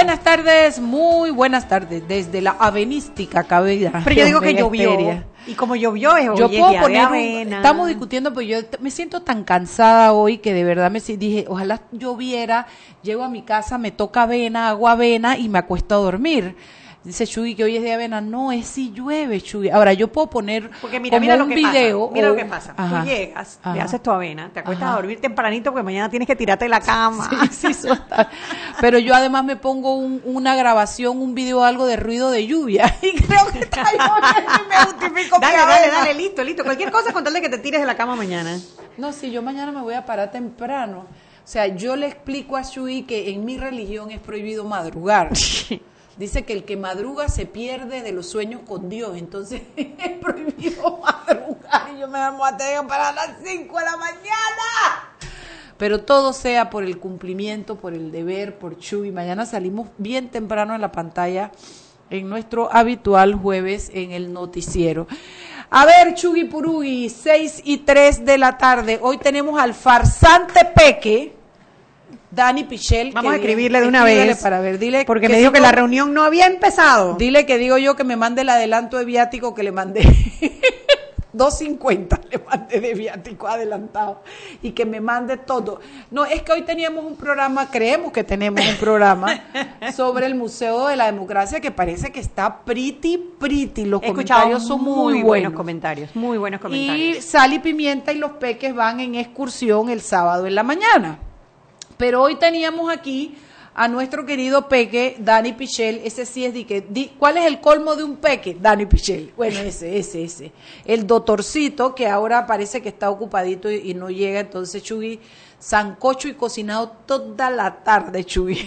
Buenas tardes, muy buenas tardes, desde la avenística cabida. Pero yo digo que llovió. Y como llovió, es yo puedo poner Estamos discutiendo, pero yo me siento tan cansada hoy que de verdad me dije, ojalá lloviera, llego a mi casa, me toca avena, hago avena y me acuesto a dormir. Dice Chuy que hoy es de avena. No, es si llueve, Chuy. Ahora, yo puedo poner porque mira, mira lo que video. Mira lo que pasa. Tú llegas, le haces tu avena, te acuestas a dormir tempranito porque mañana tienes que tirarte de la cama. Sí, sí, Pero yo además me pongo una grabación, un video, algo de ruido de lluvia. Y creo que está me justifico. Dale, dale, dale, listo, listo. Cualquier cosa con tal de que te tires de la cama mañana. No, si yo mañana me voy a parar temprano. O sea, yo le explico a Shui que en mi religión es prohibido madrugar. Dice que el que madruga se pierde de los sueños con Dios, entonces es prohibido madrugar y yo me a para las 5 de la mañana. Pero todo sea por el cumplimiento, por el deber, por Chuy. Mañana salimos bien temprano en la pantalla en nuestro habitual jueves en el noticiero. A ver, Chugui Purugui, 6 y 3 de la tarde. Hoy tenemos al farsante Peque Dani Pichel. Vamos a escribirle de una vez. Para ver, dile porque me dijo que la reunión no había empezado. Dile que digo yo que me mande el adelanto de viático que le mandé. 2.50 le mandé de viático adelantado y que me mande todo. No, es que hoy teníamos un programa, creemos que tenemos un programa sobre el Museo de la Democracia que parece que está pretty, pretty. Los comentarios son muy, buenos. comentarios, muy buenos comentarios. Y Sal y Pimienta y los Peques van en excursión el sábado en la mañana. Pero hoy teníamos aquí a nuestro querido peque, Dani Pichel, ese sí es de que, ¿cuál es el colmo de un peque? Dani Pichel. Bueno, ese, ese, ese. El doctorcito, que ahora parece que está ocupadito y, no llega, entonces Chugui, sancocho y cocinado toda la tarde, Chugui.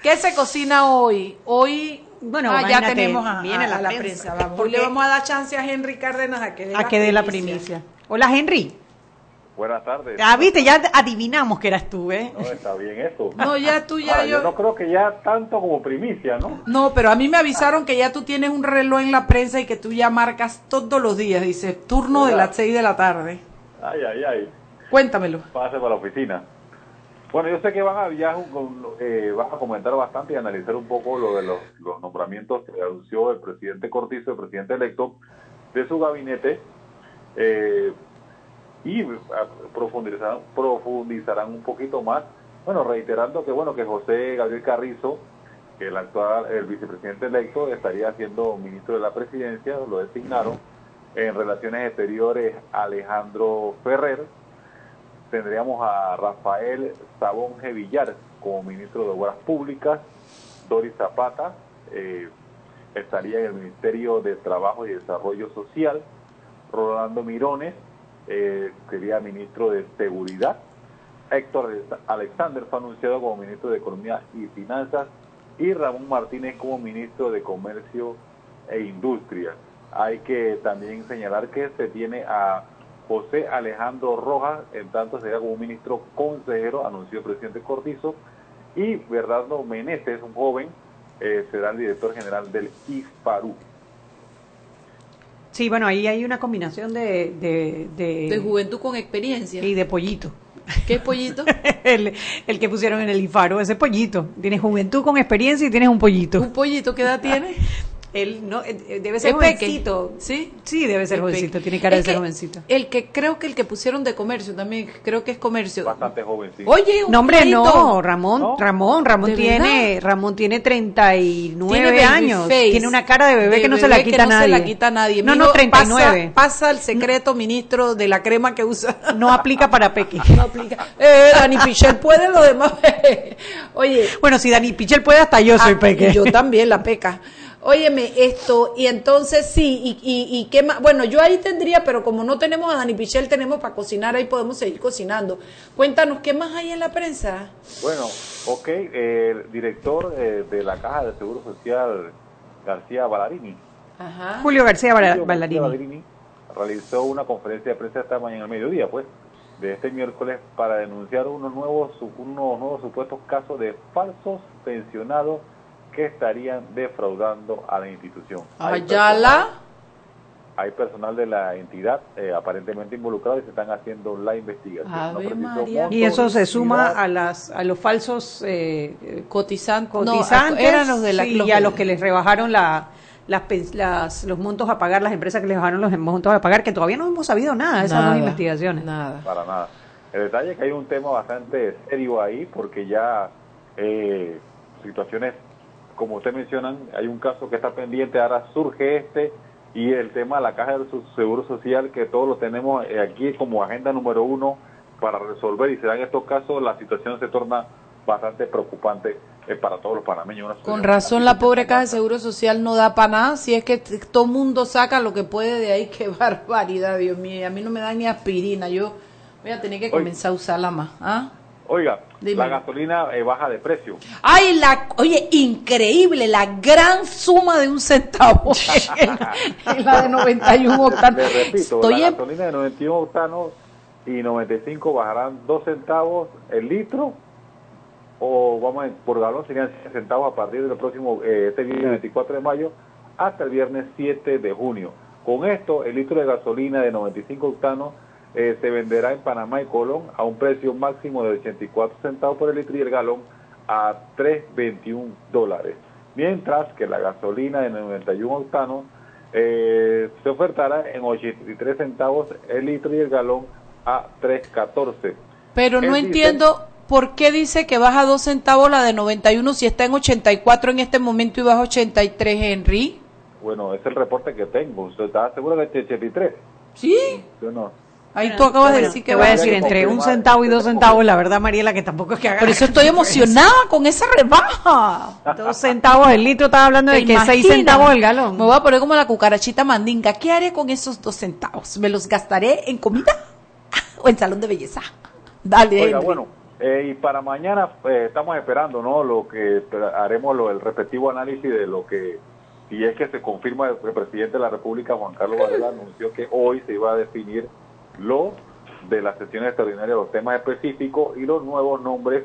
¿Qué se cocina hoy? Hoy bueno, ah, ya tenemos a, viene la, prensa. Vamos. le vamos a dar chance a Henry Cárdenas a que dé, a que dé la primicia. Hola, Henry. Buenas tardes. Ah, viste, ya adivinamos que eras tú, ¿eh? No, está bien eso. No, ya tú ya... yo... no creo que ya tanto como primicia, ¿no? No, pero a mí me avisaron que ya tú tienes un reloj en la prensa y que tú ya marcas todos los días, dice, turno de las 6 de la tarde. Ay, ay, ay. Cuéntamelo. Pase para la oficina. Bueno, yo sé que van a, ya, eh, a comentar bastante y analizar un poco lo de los, los nombramientos que anunció el presidente Cortizo, el presidente electo, de su gabinete. Eh, y ah, profundizarán, un poquito más. Bueno, reiterando que bueno que José Gabriel Carrizo, el actual el vicepresidente electo estaría siendo ministro de la presidencia, lo designaron. En relaciones exteriores, Alejandro Ferrer. Tendríamos a Rafael Sabón Villar como ministro de Obras Públicas. Doris Zapata eh, estaría en el Ministerio de Trabajo y Desarrollo Social. Rolando Mirones eh, sería ministro de Seguridad. Héctor Alexander fue anunciado como ministro de Economía y Finanzas y Ramón Martínez como ministro de Comercio e Industria. Hay que también señalar que se tiene a José Alejandro Rojas, en tanto sería como ministro consejero, anunció el presidente Cortizo, y Bernardo Meneses, un joven, eh, será el director general del IFARU. Sí, bueno, ahí hay una combinación de... De, juventud con experiencia. Y de pollito. ¿Qué pollito? el, el, que pusieron en el IFARO, ese pollito. Tienes juventud con experiencia y tienes un pollito. ¿Un pollito qué edad tiene? Él no, eh, eh, debe ser jovencito. ¿Sí? Sí, debe ser jovencito, tiene cara de ser jovencito. El que creo que el que pusieron de comercio también, creo que es comercio. Bastante jovencito. Oye, un No, hombre, no, Ramón, Ramón, Ramón tiene, Ramón tiene 39 años. Tiene una cara de bebé que no se la quita nadie. No se la quita nadie. No, no, 39. Pasa, pasa el secreto ministro de la crema que usa. No aplica para Peque. No aplica. Eh, Dani Pichel puede lo demás. Oye. Bueno, si Dani Pichel puede, hasta yo soy ah, Peque. Yo también, la peca. Óyeme, esto, y entonces sí, y, y, qué más, bueno, yo ahí tendría, pero como no tenemos a Dani Pichel, tenemos para cocinar, ahí podemos seguir cocinando. Cuéntanos, ¿qué más hay en la prensa? Bueno, ok, el director eh, de la Caja de Seguro Social, García Ballarini. Ajá. Julio García, Ballarini. realizó una conferencia de prensa esta mañana al mediodía, pues, de este miércoles para denunciar unos nuevos, unos nuevos supuestos casos de falsos pensionados que estarían defraudando a la institución. Ayala. hay personal de la entidad eh, aparentemente involucrado y se están haciendo la investigación. y eso se suma a las a los falsos eh, cotizantes, eran los de la, y a los que les rebajaron la las, los montos a pagar, las empresas que les bajaron los montos a pagar, que todavía no hemos sabido nada de esas dos investigaciones. Nada. Para nada. El detalle es que hay un tema bastante serio ahí, porque ya eh, situaciones, como usted mencionan, hay un caso que está pendiente, ahora surge este, y el tema de la caja del seguro social, que todos lo tenemos eh, aquí como agenda número uno para resolver, y se dan estos casos, la situación se torna bastante preocupante eh, para todos los panameños. Con razón la pobre caja de seguro social no da para nada, si es que todo mundo saca lo que puede de ahí, qué barbaridad, Dios mío, a mí no me da ni aspirina, yo voy a tener que comenzar a usarla más. ¿ah? Oiga, la gasolina eh, baja de precio. Ay, la, oye, increíble, la gran suma de un centavo. la de 91 octanos. repito, la gasolina de 91 octanos y 95 bajarán 2 centavos el litro o vamos a, por galón serían 100 centavos a partir del próximo, eh, este viernes 24 de mayo hasta el viernes 7 de junio. Con esto, el litro de gasolina de 95 octanos eh, se venderá en Panamá y Colón a un precio máximo de 84 centavos por el litro y el galón a 3.21 dólares. Mientras que la gasolina de 91 octanos eh, se ofertará en 83 centavos el litro y el galón a 3.14. Pero no entiendo ¿por qué dice que baja dos centavos la de 91 si está en 84 en este momento y baja 83, Henry? Bueno, es el reporte que tengo. ¿Usted está seguro de 83? Sí. Yo no. Ahí tú acabas de decir que voy a decir entre un centavo y dos centavos, la verdad, Mariela, que tampoco es que haga. Por eso estoy emocionada con esa rebaja. Dos centavos el litro, estaba hablando de que seis centavos el galón. Me voy a poner como la cucarachita mandinga. ¿Qué haré con esos dos centavos? ¿Me los gastaré en comida o en salón de belleza? Dale. Oiga, bueno eh, y para mañana eh, estamos esperando, ¿no? Lo que haremos lo, el respectivo análisis de lo que, si es que se confirma el, presidente de la República, Juan Carlos Varela, anunció que hoy se iba a definir lo de las sesiones extraordinarias, los temas específicos y los nuevos nombres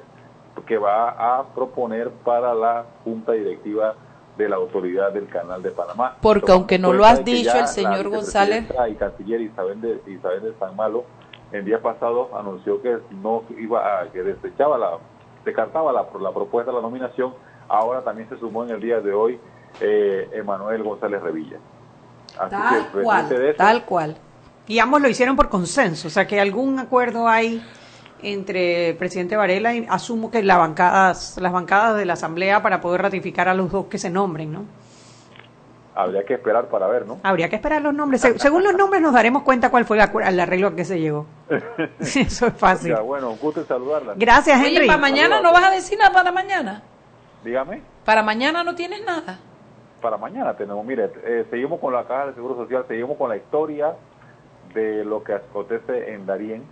que va a proponer para la Junta Directiva de la Autoridad del Canal de Panamá. Porque aunque no lo has dicho el señor González. Y canciller Isabel de, Isabel de San Malo el día pasado anunció que no iba a, que desechaba la, descartaba la, la propuesta de la nominación, ahora también se sumó en el día de hoy eh, Emanuel González Revilla. tal cual, tal cual. Y ambos lo hicieron por consenso, o sea que algún acuerdo hay entre el presidente Varela y asumo que las bancadas, las bancadas de la Asamblea para poder ratificar a los dos que se nombren, ¿no? habría que esperar para ver, ¿no? Habría que esperar los nombres. según los nombres nos daremos cuenta cuál fue el arreglo a que se llegó. Eso es fácil. Ya, bueno, un gusto saludarla. Gracias, Henry. Oye, ¿para mañana no vas a decir nada para mañana? Dígame. ¿Para mañana no tienes nada? Para mañana tenemos, mire, eh, seguimos con la Caja de Seguro Social, seguimos con la historia de lo que acontece en Darien,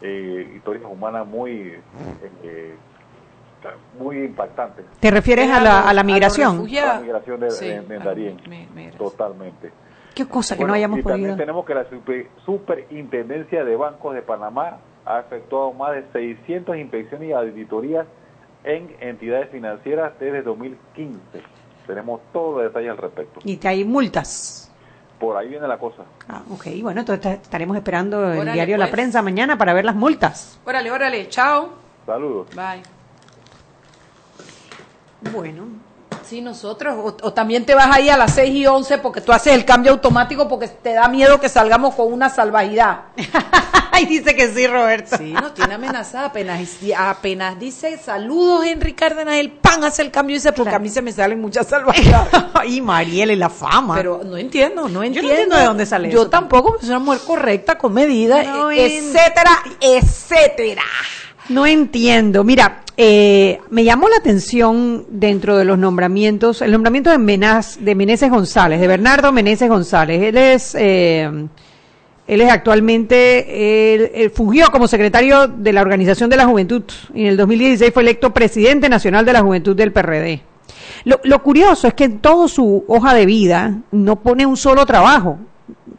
eh, historias humanas muy... Eh, muy impactante. ¿Te refieres a la, a la migración? A, la migración de, ah, totalmente. Qué cosa que no hayamos y También tenemos que la Superintendencia de Bancos de Panamá ha efectuado más de 600 inspecciones y auditorías en entidades financieras desde 2015. Tenemos todos los detalles al respecto. ¿Y que hay multas? Por ahí viene la cosa. Ah, ok. Bueno, entonces estaremos esperando el diario La pues. Prensa mañana para ver las multas. Órale, órale. Chao. Saludos. Bye. Bueno. Sí, nosotros. O, también te vas ahí a las 6 y 11 porque tú haces el cambio automático porque te da miedo que salgamos con una salvajidad. Ay, dice que sí, Roberto. Sí, nos tiene amenazada. Apenas, apenas dice saludos, Henry Cárdenas, el pan hace el cambio. Dice, porque a mí se me salen muchas salvajidades. y Mariel, la fama. Pero no entiendo, no entiendo. Yo no entiendo de dónde sale Yo tampoco, soy una mujer correcta, con medidas, etcétera, etcétera. No entiendo. Mira, eh, me llamó la atención dentro de los nombramientos, el nombramiento de, Menaz, de Meneses González, de Bernardo Meneses González. Él es, eh, él es actualmente, él, fungió como secretario de la Organización de la Juventud y en el 2016 fue electo presidente nacional de la Juventud del PRD. Lo, lo curioso es que en toda su hoja de vida no pone un solo trabajo.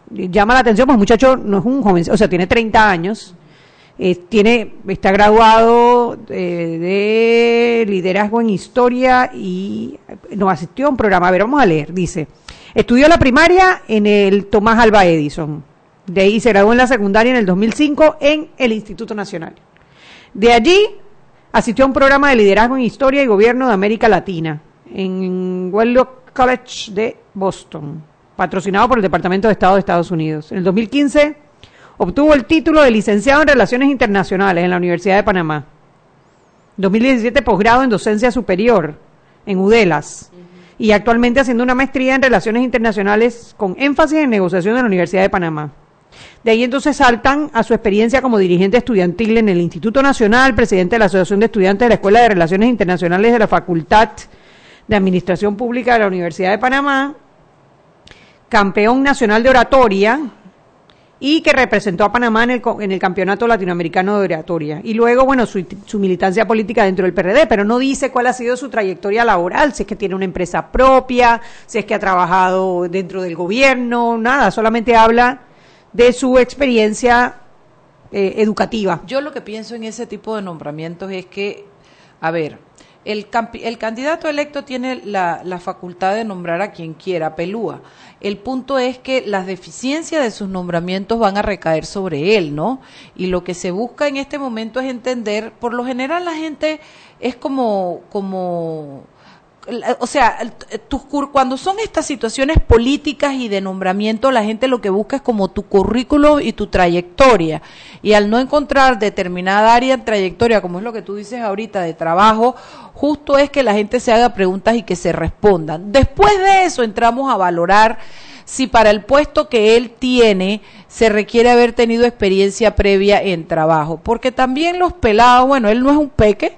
Llama la atención, pues muchacho no es un joven, o sea, tiene 30 años eh, tiene, está graduado eh, de liderazgo en historia y nos asistió a un programa. A ver, vamos a leer. Dice, Estudió la primaria en el Tomás Alba Edison. De ahí se graduó en la secundaria en el 2005 en el Instituto Nacional. De allí asistió a un programa de liderazgo en historia y gobierno de América Latina en Wellock College de Boston, patrocinado por el Departamento de Estado de Estados Unidos. En el 2015 obtuvo el título de licenciado en Relaciones Internacionales en la Universidad de Panamá. 2017 posgrado en docencia superior en UDELAS y actualmente haciendo una maestría en Relaciones Internacionales con énfasis en negociación en la Universidad de Panamá. De ahí entonces saltan a su experiencia como dirigente estudiantil en el Instituto Nacional, presidente de la Asociación de Estudiantes de la Escuela de Relaciones Internacionales de la Facultad de Administración Pública de la Universidad de Panamá, campeón nacional de oratoria y que representó a Panamá en el, en el Campeonato Latinoamericano de Oratoria. Y luego, bueno, su, su, militancia política dentro del PRD, pero no dice cuál ha sido su trayectoria laboral, si es que tiene una empresa propia, si es que ha trabajado dentro del gobierno, nada, solamente habla de su experiencia eh, educativa. Yo lo que pienso en ese tipo de nombramientos es que, a ver, el, el candidato electo tiene la, la, facultad de nombrar a quien quiera, pelúa. El punto es que las deficiencias de sus nombramientos van a recaer sobre él, ¿no? Y lo que se busca en este momento es entender, por lo general la gente es como, como o sea, cuando son estas situaciones políticas y de nombramiento, la gente lo que busca es como tu currículo y tu trayectoria. Y al no encontrar determinada área en trayectoria, como es lo que tú dices ahorita de trabajo, justo es que la gente se haga preguntas y que se respondan. Después de eso entramos a valorar si para el puesto que él tiene se requiere haber tenido experiencia previa en trabajo. Porque también los pelados, bueno, él no es un peque,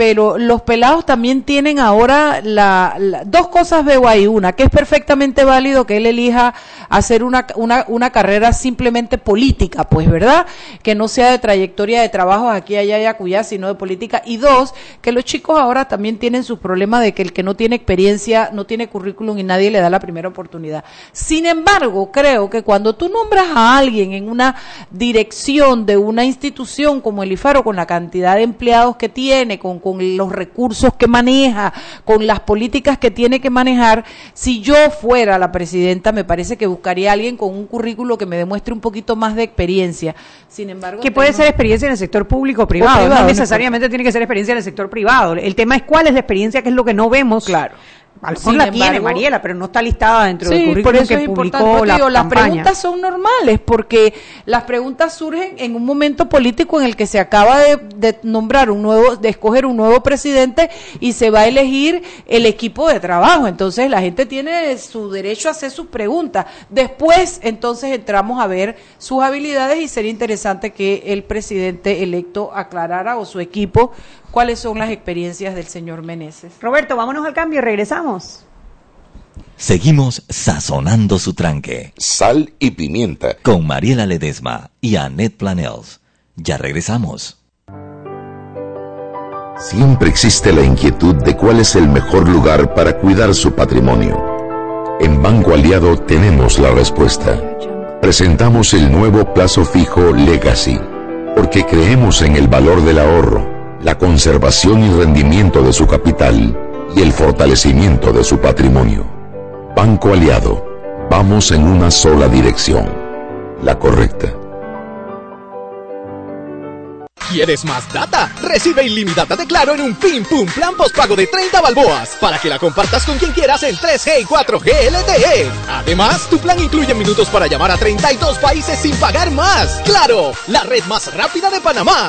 pero los pelados también tienen ahora la, dos cosas veo ahí. Una, que es perfectamente válido que él elija hacer una, una, una, carrera simplemente política, pues, ¿verdad? Que no sea de trayectoria de trabajo aquí, allá y acullá, sino de política. Y dos, que los chicos ahora también tienen sus problemas de que el que no tiene experiencia, no tiene currículum y nadie le da la primera oportunidad. Sin embargo, creo que cuando tú nombras a alguien en una dirección de una institución como el IFARO, con la cantidad de empleados que tiene, con con los recursos que maneja, con las políticas que tiene que manejar. Si yo fuera la presidenta, me parece que buscaría a alguien con un currículo que me demuestre un poquito más de experiencia. Sin embargo, que puede ser experiencia en el sector público o privado, no necesariamente tiene que ser experiencia en el sector privado. El tema es cuál es la experiencia, que es lo que no vemos. Claro a lo la tiene Mariela, pero no está listada dentro del currículum que publicó la Las preguntas son normales porque las preguntas surgen en un momento político en el que se acaba de, nombrar un nuevo, de escoger un nuevo presidente y se va a elegir el equipo de trabajo. Entonces la gente tiene su derecho a hacer sus preguntas. Después, entonces entramos a ver sus habilidades y sería interesante que el presidente electo aclarara o su equipo cuáles son las experiencias del señor Meneses. Roberto, vámonos al cambio y regresamos. Seguimos sazonando su tranque. Sal y pimienta. Con Mariela Ledesma y Annette Planels. Ya regresamos. Siempre existe la inquietud de cuál es el mejor lugar para cuidar su patrimonio. En Banco Aliado tenemos la respuesta. Presentamos el nuevo plazo fijo Legacy, porque creemos en el valor del ahorro la conservación y rendimiento de su capital y el fortalecimiento de su patrimonio. Banco Aliado, vamos en una sola dirección, la correcta. ¿Quieres más data? Recibe ilimitada de Claro en un Pim Pum Plan Postpago de 30 balboas para que la compartas con quien quieras en 3G y 4G LTE. Además, tu plan incluye minutos para llamar a 32 países sin pagar más. ¡Claro! La red más rápida de Panamá.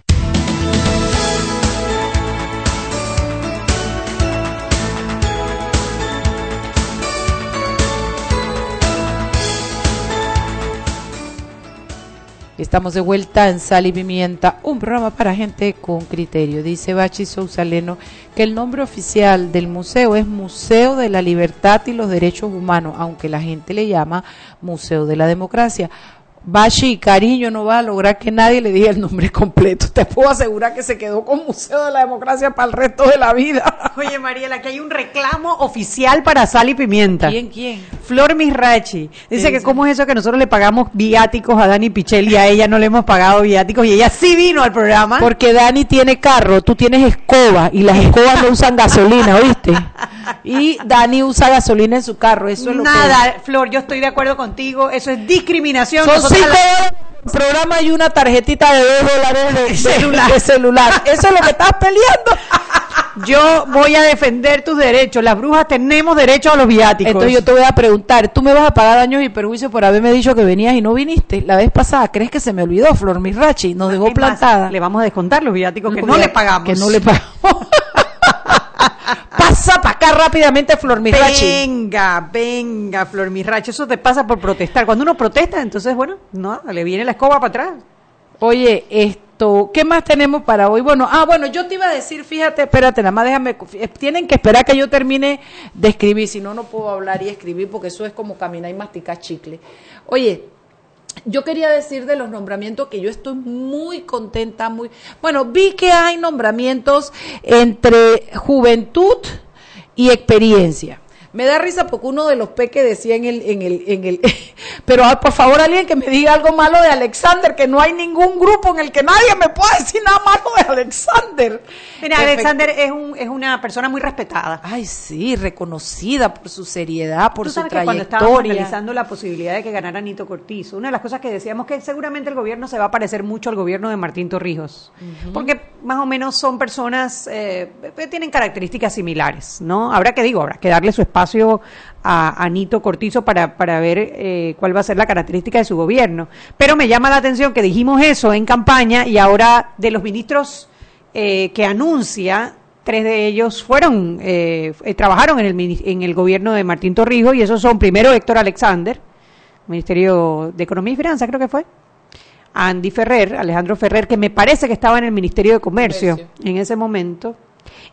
Estamos de vuelta en Sal y Pimienta, un programa para gente con criterio. Dice Bachi Sousaleno que el nombre oficial del museo es Museo de la Libertad y los Derechos Humanos, aunque la gente le llama Museo de la Democracia. Bashi, cariño, no va a lograr que nadie le diga el nombre completo. Te puedo asegurar que se quedó con Museo de la Democracia para el resto de la vida. Oye, Mariela, aquí hay un reclamo oficial para sal y pimienta. ¿Quién, quién? Flor Misrachi. Dice que cómo es eso que nosotros le pagamos viáticos a Dani Pichel y a ella no le hemos pagado viáticos y ella sí vino al programa. Porque Dani tiene carro, tú tienes escoba y las escobas no usan gasolina, ¿oíste? Y Dani usa gasolina en su carro, eso es lo Nada, Flor, yo estoy de acuerdo contigo, eso es discriminación. Son Dólares por programa y una tarjetita de dos dólares de, de- de celular. Eso es lo que estás peleando. Yo voy a defender tus derechos. Las brujas tenemos derecho a los viáticos. Entonces yo te voy a preguntar, ¿tú me vas a pagar daños y perjuicios por haberme dicho que venías y no viniste? La vez pasada, ¿crees que se me olvidó, Flor Misrachi? Nos dejó más, plantada. Le vamos a descontar los viáticos que Los no le pagamos. Que no le pagamos. Pasa para acá rápidamente, Flor Misrachi. Venga, venga, Flor Mirracho, eso te pasa por protestar. Cuando uno protesta, entonces, bueno, no, le viene la escoba para atrás. Oye, esto, ¿qué más tenemos para hoy? Bueno, ah, bueno, yo te iba a decir, fíjate, espérate, nada más déjame, eh, tienen que esperar que yo termine de escribir, si no, no puedo hablar y escribir porque eso es como caminar y masticar chicle. Oye, yo quería decir de los nombramientos que yo estoy muy contenta, muy, bueno, vi que hay nombramientos entre juventud y experiencia. Me da risa porque uno de los peques decía en el, en el, en el, pero ah, por favor alguien que me diga algo malo de Alexander, que no hay ningún grupo en el que nadie me pueda decir nada malo de Alexander. Mira, Perfecto. Alexander es, un, es una persona muy respetada. Ay, sí, reconocida por su seriedad, por Tú su sabes que cuando estábamos trayectoria. analizando la posibilidad de que ganara Nito Cortizo, una de las cosas que decíamos que seguramente el gobierno se va a parecer mucho al gobierno de Martín Torrijos, porque más o menos son personas eh, que tienen características similares, ¿no? Habrá que digo, habrá que darle su espacio a, a Nito Cortizo para, para ver eh, cuál va a ser la característica de su gobierno. Pero me llama la atención que dijimos eso en campaña y ahora de los ministros eh, que anuncia tres de ellos fueron eh, eh, trabajaron en el en el gobierno de Martín Torrijos y esos son primero Héctor Alexander Ministerio de Economía y Finanzas creo que fue Andy Ferrer Alejandro Ferrer que me parece que estaba en el Ministerio de Comercio, Comercio. en ese momento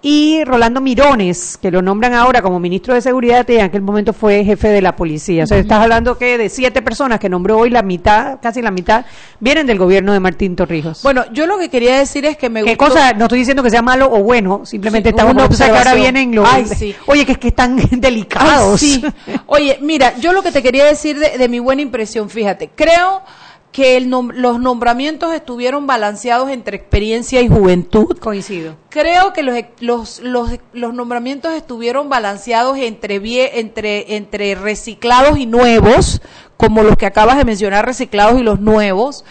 y Rolando Mirones, que lo nombran ahora como ministro de Seguridad y en aquel momento fue jefe de la policía. O sea, estás hablando que de siete personas que nombró hoy, la mitad, casi la mitad, vienen del gobierno de Martín Torrijos. Bueno, yo lo que quería decir es que me ¿Qué gustó... cosa? No estoy diciendo que sea malo o bueno, simplemente Sí, estamos una que ahora vienen los... Ay, sí. Oye, que es que están delicados. Ay, sí. Oye, mira, yo lo que te quería decir de, de mi buena impresión, fíjate, creo que el nom- los nombramientos estuvieron balanceados entre experiencia y juventud. Coincido. Creo que los, los, los, los nombramientos estuvieron balanceados entre, vie- entre, entre reciclados y nuevos, como los que acabas de mencionar, reciclados y los nuevos.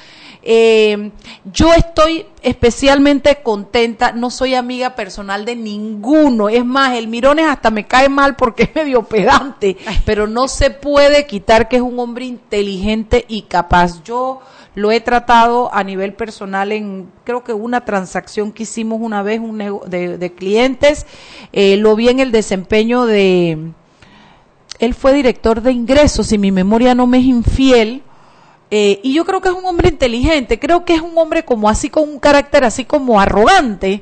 Eh, yo estoy especialmente contenta, no soy amiga personal de ninguno, es más, el Mirones hasta me cae mal porque es medio pedante, pero no se puede quitar que es un hombre inteligente y capaz. Yo lo he tratado a nivel personal en, creo que una transacción que hicimos una vez un de clientes, eh, lo vi en el desempeño de, él fue director de ingresos, si mi memoria no me es infiel, eh, y yo creo que es un hombre inteligente, creo que es un hombre como así con un carácter así como arrogante,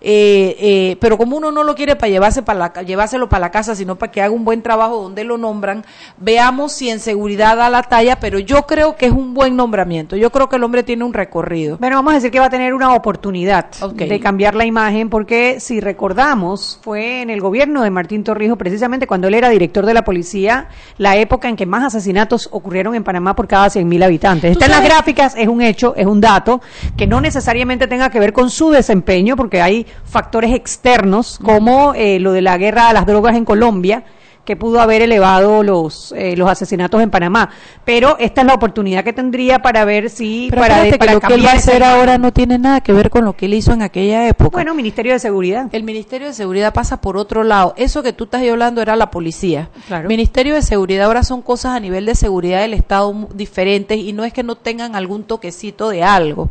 eh, eh, pero como uno no lo quiere para llevarse para la, llevárselo para la casa, sino para que haga un buen trabajo donde lo nombran, veamos si en seguridad da la talla, pero yo creo que es un buen nombramiento, yo creo que el hombre tiene un recorrido. Bueno, vamos a decir que va a tener una oportunidad de cambiar la imagen, porque si recordamos, fue en el gobierno de Martín Torrijos, precisamente cuando él era director de la policía, la época en que más asesinatos ocurrieron en Panamá por cada 100.000 habitantes. Está en las gráficas, es un hecho, es un dato, que no necesariamente tenga que ver con su desempeño, porque hay factores externos, como eh, lo de la guerra a las drogas en Colombia, que pudo haber elevado los eh, los asesinatos en Panamá. Pero esta es la oportunidad que tendría para ver si Pero para, que lo que él va a hacer ahora no tiene nada que ver con lo que él hizo en aquella época. Bueno, Ministerio de Seguridad. El Ministerio de Seguridad pasa por otro lado. Eso que tú estás hablando era la policía. Claro. Ministerio de Seguridad ahora son cosas a nivel de seguridad del Estado diferentes y no es que no tengan algún toquecito de algo.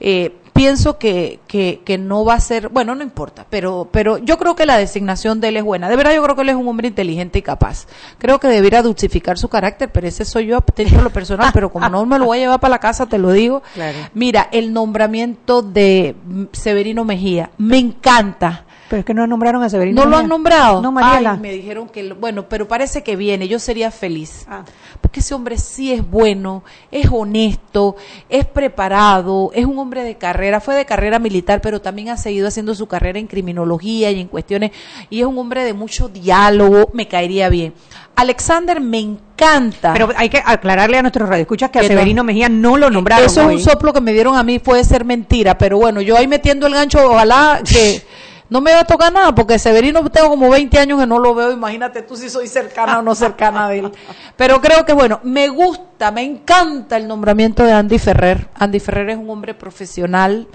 Eh, pienso que, que, que no va a ser, bueno, no importa, pero, pero yo creo que la designación de él es buena. De verdad, yo creo que él es un hombre inteligente y capaz. Creo que debiera dulcificar su carácter, pero ese soy yo, dentro de lo personal, pero como no me lo voy a llevar para la casa, te lo digo. Claro. Mira, el nombramiento de mm, Severino Mejía, me encanta. Pero es que no nombraron a Severino. ¿No lo han nombrado? No, Mariela. Ay, me dijeron que, lo- bueno, pero parece que viene, yo sería feliz. Ah. Porque ese hombre sí es bueno, es honesto, es preparado, es un hombre de carrera, fue de carrera militar, pero también ha seguido haciendo su carrera en criminología y en cuestiones, y es un hombre de mucho diálogo, me caería bien. Alexander me encanta. Pero hay que aclararle a nuestros radioescuchas que a. Severino Mejía no lo nombraron Eso es hoy. un soplo que me dieron a mí, puede ser mentira, pero bueno, yo ahí metiendo el gancho, ojalá que no me va a tocar nada, porque Severino tengo como 20 años que no lo veo, imagínate tú si soy cercana o no cercana de él. Pero creo que bueno, me gusta, me encanta el nombramiento de Andy Ferrer. Andy Ferrer es un hombre profesional,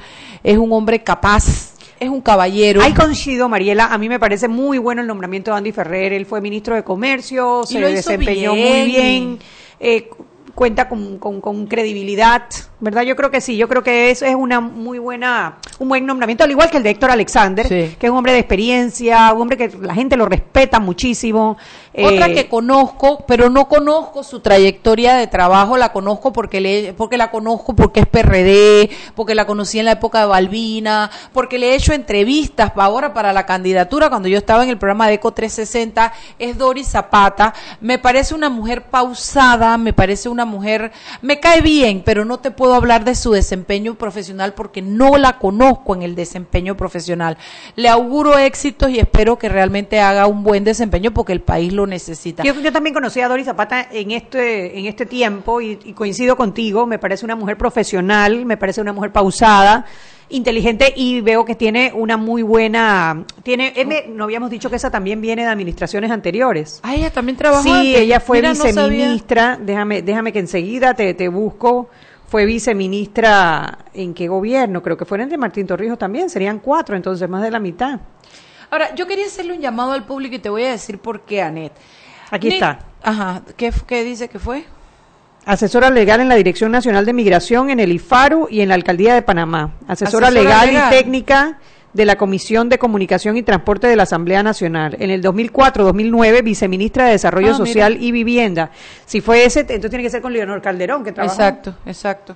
es un hombre capaz, es un caballero. Ahí coincido, Mariela. A mí me parece muy bueno el nombramiento de Andy Ferrer. Él fue ministro de Comercio, se desempeñó bien. muy bien. eh, cuenta con, con- con credibilidad, ¿verdad? Yo creo que sí, yo creo que eso es una muy buena, un buen nombramiento, al igual que el de Héctor Alexander, Sí. que es un hombre de experiencia, un hombre que la gente lo respeta muchísimo. Otra eh, que conozco, pero no conozco su trayectoria de trabajo, la conozco porque le, porque la conozco porque es PRD, porque la conocí en la época de Balbina, porque le he hecho entrevistas pa- ahora para la candidatura cuando yo estaba en el programa de Eco 360, es Doris Zapata, me parece una mujer pausada, me parece una mujer, me cae bien, pero no te puedo hablar de su desempeño profesional porque no la conozco en el desempeño profesional. Le auguro éxitos y espero que realmente haga un buen desempeño porque el país lo necesita. Yo, yo también conocí a Doris Zapata en este, en este tiempo y, y coincido contigo, me parece una mujer profesional, me parece una mujer pausada, inteligente y veo que tiene una muy buena, tiene, M, no habíamos dicho que esa también viene de administraciones anteriores. Ah, ella también trabajó Sí, antes. ella fue Mira, no sabía. viceministra, déjame, déjame que enseguida te, te busco, fue viceministra en qué gobierno, creo que fueron de Martín Torrijos también, serían cuatro, entonces más de la mitad. Ahora, yo quería hacerle un llamado al público y te voy a decir por qué, Anet. Aquí está. Ajá, ¿qué, qué dice que fue? Asesora legal en la Dirección Nacional de Migración, en el IFARU y en la Alcaldía de Panamá. Asesora, Asesora legal, legal. y técnica de la Comisión de Comunicación y Transporte de la Asamblea Nacional. En el 2004-2009, viceministra de Desarrollo Ah, mira. Social y Vivienda. Si fue ese, entonces tiene que ser con Leonor Calderón, que trabajó. Exacto, exacto.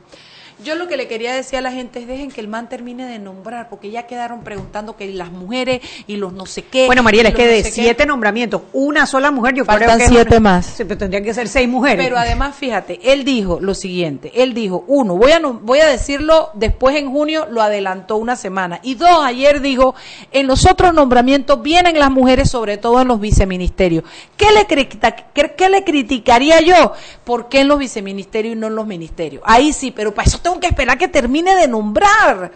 Yo lo que le quería decir a la gente es dejen que el man termine de nombrar, porque ya quedaron preguntando que las mujeres y los no sé qué. Bueno, Mariela, es que de qué. siete nombramientos, una sola mujer, yo Faltan creo que siete una- más. Sí, pero tendrían que ser seis mujeres. Pero además, fíjate, él dijo lo siguiente, él dijo, uno, voy a, no- voy a decirlo después en junio, lo adelantó una semana, y dos, ayer dijo, en los otros nombramientos vienen las mujeres, sobre todo en los viceministerios. ¿Qué le, qué, qué le criticaría yo? ¿Por qué en los viceministerios y no en los ministerios? Ahí sí, pero para eso tengo que esperar que termine de nombrar.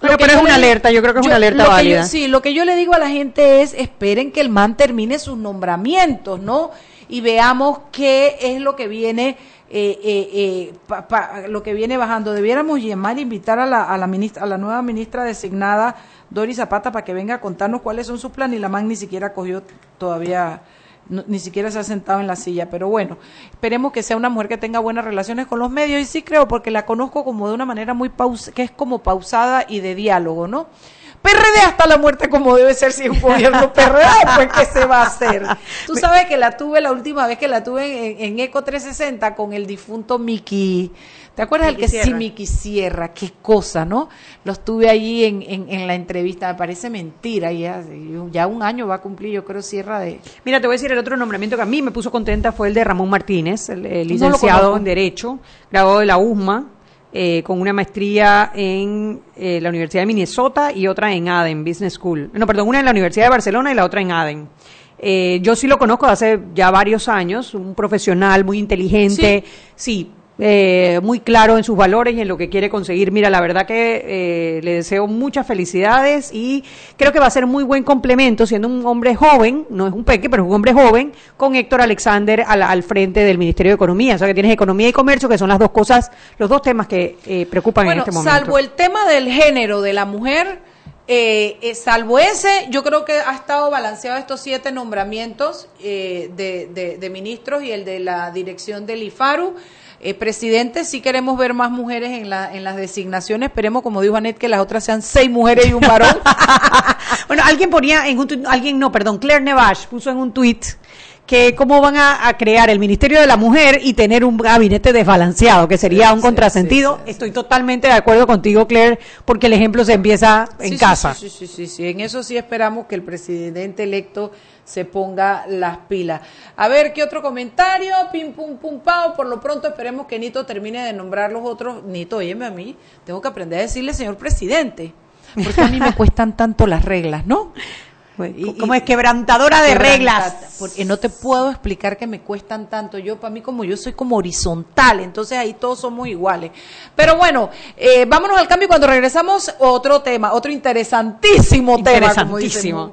Pero- es una le- alerta, yo creo que es una alerta yo- válida. sí, lo que yo le digo a la gente es, esperen que el man termine sus nombramientos, ¿no? Y veamos qué es lo que viene, eh, eh, eh, pa- pa- lo que viene bajando. Debiéramos llamar, invitar a la, a la ministra, a la nueva ministra designada, Doris Zapata, para que venga a contarnos cuáles son sus planes, y la man ni siquiera cogió todavía no- ni siquiera se ha sentado en la silla, pero bueno, esperemos que sea una mujer que tenga buenas relaciones con los medios y sí creo porque la conozco como de una manera muy paus que es como pausada y de diálogo, ¿no? PRD hasta la muerte como debe ser si es un gobierno PRD, pues ¿qué se va a hacer? Tú sabes que la tuve la última vez que la tuve en, en Eco 360 con el difunto Miki. ¿Te acuerdas el Miki que sí. Miki Sierra? Qué cosa, ¿no? Los tuve allí en, en, en la entrevista, me parece mentira, ya, ya un año va a cumplir, yo creo, Sierra de... Mira, te voy a decir el otro nombramiento que a mí me puso contenta fue el de Ramón Martínez, el, lo licenciado en Derecho, graduado de la USMA, eh, con una maestría en eh, la Universidad de Minnesota y otra en Aden Business School. No, perdón, una en la Universidad de Barcelona y la otra en Aden. Eh, yo sí lo conozco hace ya varios años, un profesional muy inteligente, sí, eh, muy claro en sus valores y en lo que quiere conseguir. Mira, la verdad que eh, le deseo muchas felicidades y creo que va a ser muy buen complemento, siendo un hombre joven, no es un peque, pero es un hombre joven, con Héctor Alexander al, al frente del Ministerio de Economía. O sea que tienes Economía y Comercio, que son las dos cosas, los dos temas que eh, preocupan Bueno, en este momento. salvo el tema del género de la mujer, eh, eh, salvo ese, yo creo que ha estado balanceado estos siete nombramientos eh, de, de- de ministros y el de la dirección del IFARU. Eh, presidente, sí queremos ver más mujeres en, la, en las designaciones. Esperemos, como dijo Anet, que las otras sean seis mujeres y un varón. Bueno, alguien ponía en un tuit- alguien no, perdón, Claire Nevache puso en un tuit que cómo van a, a crear el Ministerio de la Mujer y tener un gabinete desbalanceado, que sería un contrasentido. Estoy totalmente de acuerdo contigo, Claire, porque el ejemplo se empieza en casa. Sí, sí, sí, sí. En eso sí esperamos que el presidente electo se ponga las pilas. A ver, ¿qué otro comentario? Pim, pum, pum, pao. Por lo pronto esperemos que Nito termine de nombrar los otros. Nito, óyeme a mí, tengo que aprender a decirle señor presidente. Porque a mí me cuestan tanto las reglas, ¿no? como es quebrantadora de reglas. Porque no te puedo explicar que me cuestan tanto. Yo, para mí, como yo soy como horizontal, entonces ahí todos somos iguales. Pero bueno, eh, vámonos al cambio y cuando regresamos, otro tema, otro interesantísimo, tema. como. Interesantísimo.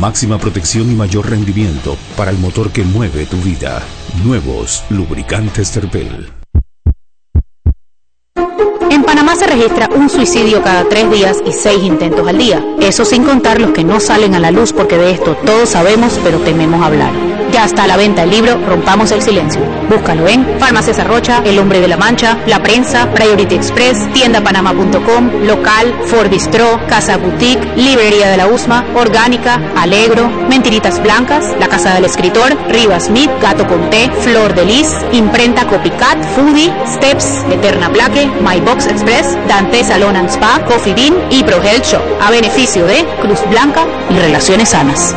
Máxima protección y mayor rendimiento para el motor que mueve tu vida. Nuevos lubricantes Terpel. En Panamá se registra un suicidio cada tres días y seis intentos al día. Eso sin contar los que no salen a la luz porque de esto todos sabemos pero tememos hablar. Ya está a la venta el libro Rompamos el Silencio. Búscalo en Farmacias Arrocha, El Hombre de la Mancha, La Prensa, Priority Express, tiendapanama.com, Local, Ford Bistro, Casa Boutique, Librería de la USMA, Orgánica, Alegro, Mentiritas Blancas, La Casa del Escritor, Rivas Smith, Gato con Té, Flor de Lis, Imprenta Copycat, Foodie, Steps, Eterna Plaque, My Box Express, Dante Salon and Spa, Coffee Bean y Pro Health Shop, a beneficio de Cruz Blanca y Relaciones Sanas.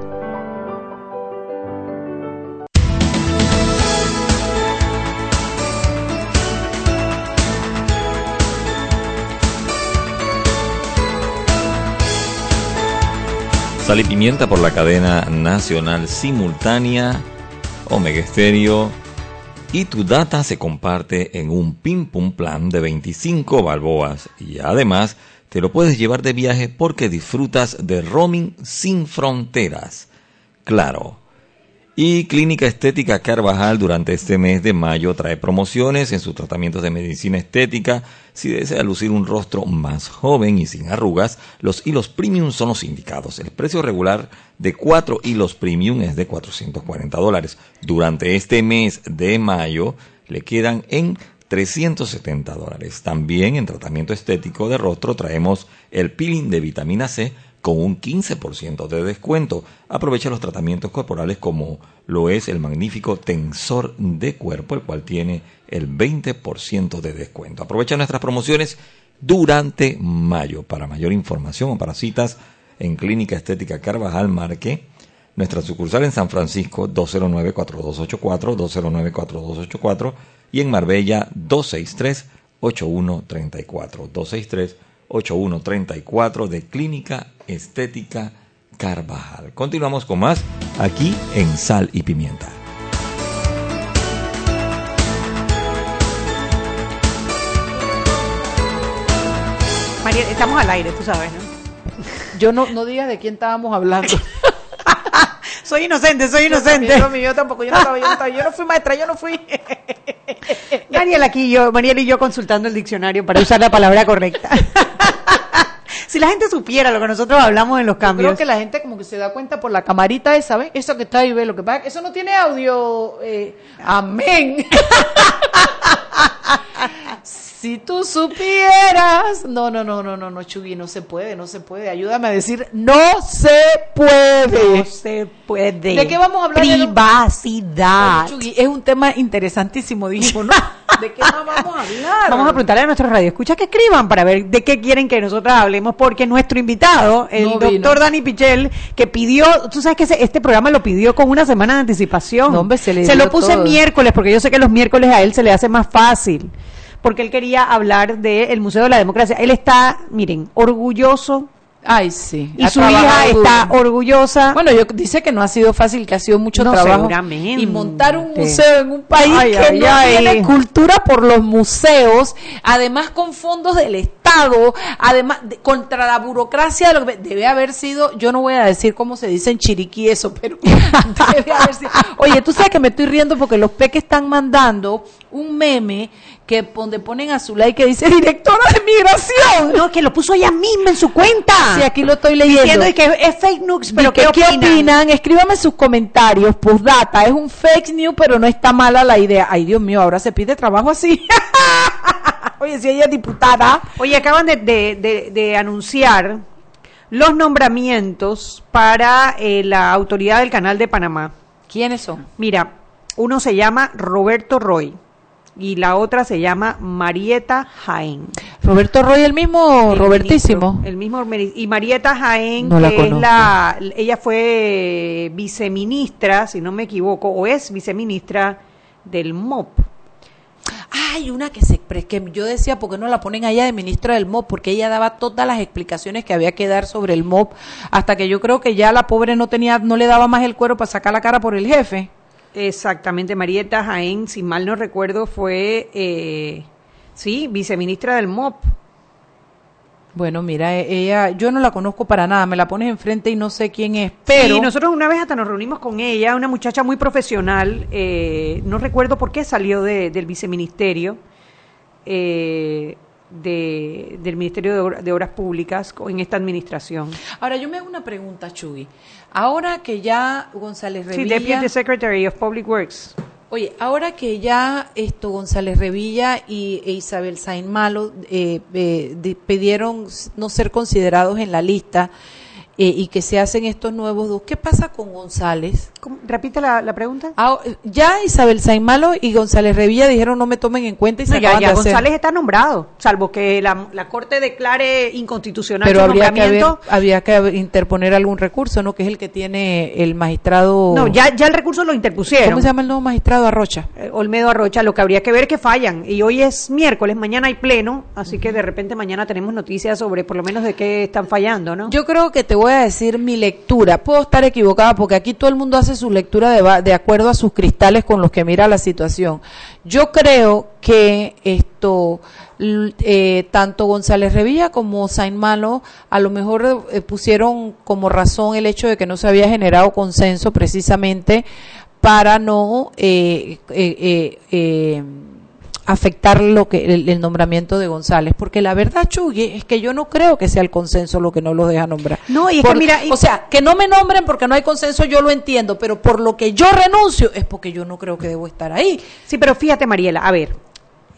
Sal y pimienta por la cadena nacional simultánea Omega Stereo y tu data se comparte en un pim pum plan de 25 balboas y además te lo puedes llevar de viaje porque disfrutas de roaming sin fronteras. Claro, y Clínica Estética Carvajal durante este mes de mayo trae promociones en sus tratamientos de medicina estética. Si desea lucir un rostro más joven y sin arrugas, los hilos premium son los indicados. El precio regular de 4 hilos premium es de 440 dólares. Durante este mes de mayo le quedan en 370 dólares. También en tratamiento estético de rostro traemos el peeling de vitamina C con un 15% de descuento. Aprovecha los tratamientos corporales como lo es el magnífico tensor de cuerpo, el cual tiene el 20% de descuento. Aprovecha nuestras promociones durante mayo. Para mayor información o para citas en Clínica Estética Carvajal Marque, nuestra sucursal en San Francisco 209-4284, 209-4284 y en Marbella 263-8134, 263 8134 de Clínica Estética Carvajal. Continuamos con más aquí en Sal y Pimienta. María, estamos al aire, tú sabes, ¿no? Yo no, no digas de quién estábamos hablando. soy inocente, soy inocente. Yo, yo, tampoco, yo no, estaba, yo, no estaba, yo no fui maestra, yo no fui. Mariela aquí yo, Mariela y yo consultando el diccionario para usar la palabra correcta. si la gente supiera lo que nosotros hablamos en los cambios. creo que la gente como que se da cuenta por la camarita esa, ¿ves? Eso que está ahí, ve lo que pasa, eso no tiene audio. Eh, amén. si tú supieras. No, no, no, no, no, no, Chugui, no se puede, no se puede. Ayúdame a decir, no se puede. No se puede. ¿De qué vamos a hablar? Privacidad. Chugui, es un tema interesantísimo, dijimos, ¿no? ¿De qué más vamos a hablar? Vamos a preguntarle a nuestros radioescuchas que escriban para ver de qué quieren que nosotros hablemos, porque nuestro invitado, el doctor Dani Pichel, que pidió, tú sabes que este programa lo pidió con una semana de anticipación. No, hombre, se, le se lo puse miércoles, porque yo sé que los miércoles a él se le hace más fácil porque él quería hablar del Museo de la Democracia. Él está, miren, orgulloso Ay, sí. Y su hija está orgullosa. Bueno, yo dice que no ha sido fácil, que ha sido mucho trabajo. Seguramente. Y montar un museo en un país que no tiene cultura por los museos, además con fondos del Estado, además contra la burocracia, lo que debe haber sido, yo no voy a decir cómo se dice en Chiriquí eso, pero debe haber sido. Oye, tú sabes que me estoy riendo porque los peques están mandando un meme que donde ponen a su like que dice directora de migración. No, que lo puso ella misma en su cuenta. Sí, aquí lo estoy leyendo. Diciendo que es fake news, pero ¿qué, opinan? Escríbame sus comentarios. Postdata, es un fake news, pero no está mala la idea. Ay, Dios mío, ahora se pide trabajo así. Oye, si ella es diputada. Oye, acaban de, de, de, anunciar los nombramientos para eh, la autoridad del Canal de Panamá. ¿Quiénes son? Mira, uno se llama Roberto Roy y la otra se llama Marieta Jaén. Roberto Roy, el mismo Robertísimo. el mismo y Marieta Jaén, que es la, ella fue viceministra, si no me equivoco, o es viceministra del MOP. Hay una que se que yo decía, ¿por qué no la ponen allá de ministra del MOP? Porque ella daba todas las explicaciones que había que dar sobre el MOP, hasta que yo creo que ya la pobre no tenía, no le daba más el cuero para sacar la cara por el jefe. Exactamente, Marieta Jaén, si mal no recuerdo, fue, eh, sí, viceministra del MOP. Bueno, mira, e- ella, yo no la conozco para nada, me la pones enfrente y no sé quién es, pero... Sí, nosotros una vez hasta nos reunimos con ella, una muchacha muy profesional, eh, no recuerdo por qué salió de- del viceministerio, eh, de- del Ministerio de, Obra- de Obras Públicas en esta administración. Ahora, yo me hago una pregunta, Chugui. Ahora que ya González Sí, Revilla... Deputy Secretary of Public Works. Oye, ahora que ya esto González Revilla y, e Isabel Sain Malo eh, eh, di- pidieron no ser considerados en la lista eh, y que se hacen estos nuevos dos, ¿qué pasa con González? Repite la, la pregunta. Ah, ya Isabel Sain Malo y González Revilla dijeron no me tomen en cuenta y se No, ya, ya de hacer. González está nombrado, salvo que la, la Corte declare inconstitucional Pero su habría que, haber, nombramiento. había que interponer algún recurso, ¿no? Que es el que tiene el magistrado... No, ya, ya el recurso lo interpusieron. ¿Cómo se llama el nuevo magistrado Arrocha? Eh, Olmedo Arrocha, lo que habría que ver es que fallan. Y hoy es miércoles, mañana hay pleno, así que de repente mañana tenemos noticias sobre por lo menos de qué están fallando, ¿no? Yo creo que te voy a decir mi lectura. Puedo estar equivocada porque aquí todo el mundo hace su lectura de, de acuerdo a sus cristales con los que mira la situación. Yo creo que esto, eh, tanto González Revilla como Sain Malo, a lo mejor eh, pusieron como razón el hecho de que no se había generado consenso precisamente para no eh, eh, eh, afectar lo que el, el nombramiento de González, porque la verdad, Chugui, es que yo no creo que sea el consenso lo que no los deja nombrar. No, y es que mira, y- o sea, que no me nombren porque no hay consenso, yo lo entiendo, pero por lo que yo renuncio es porque yo no creo que debo estar ahí. Sí, pero fíjate, Mariela, a ver,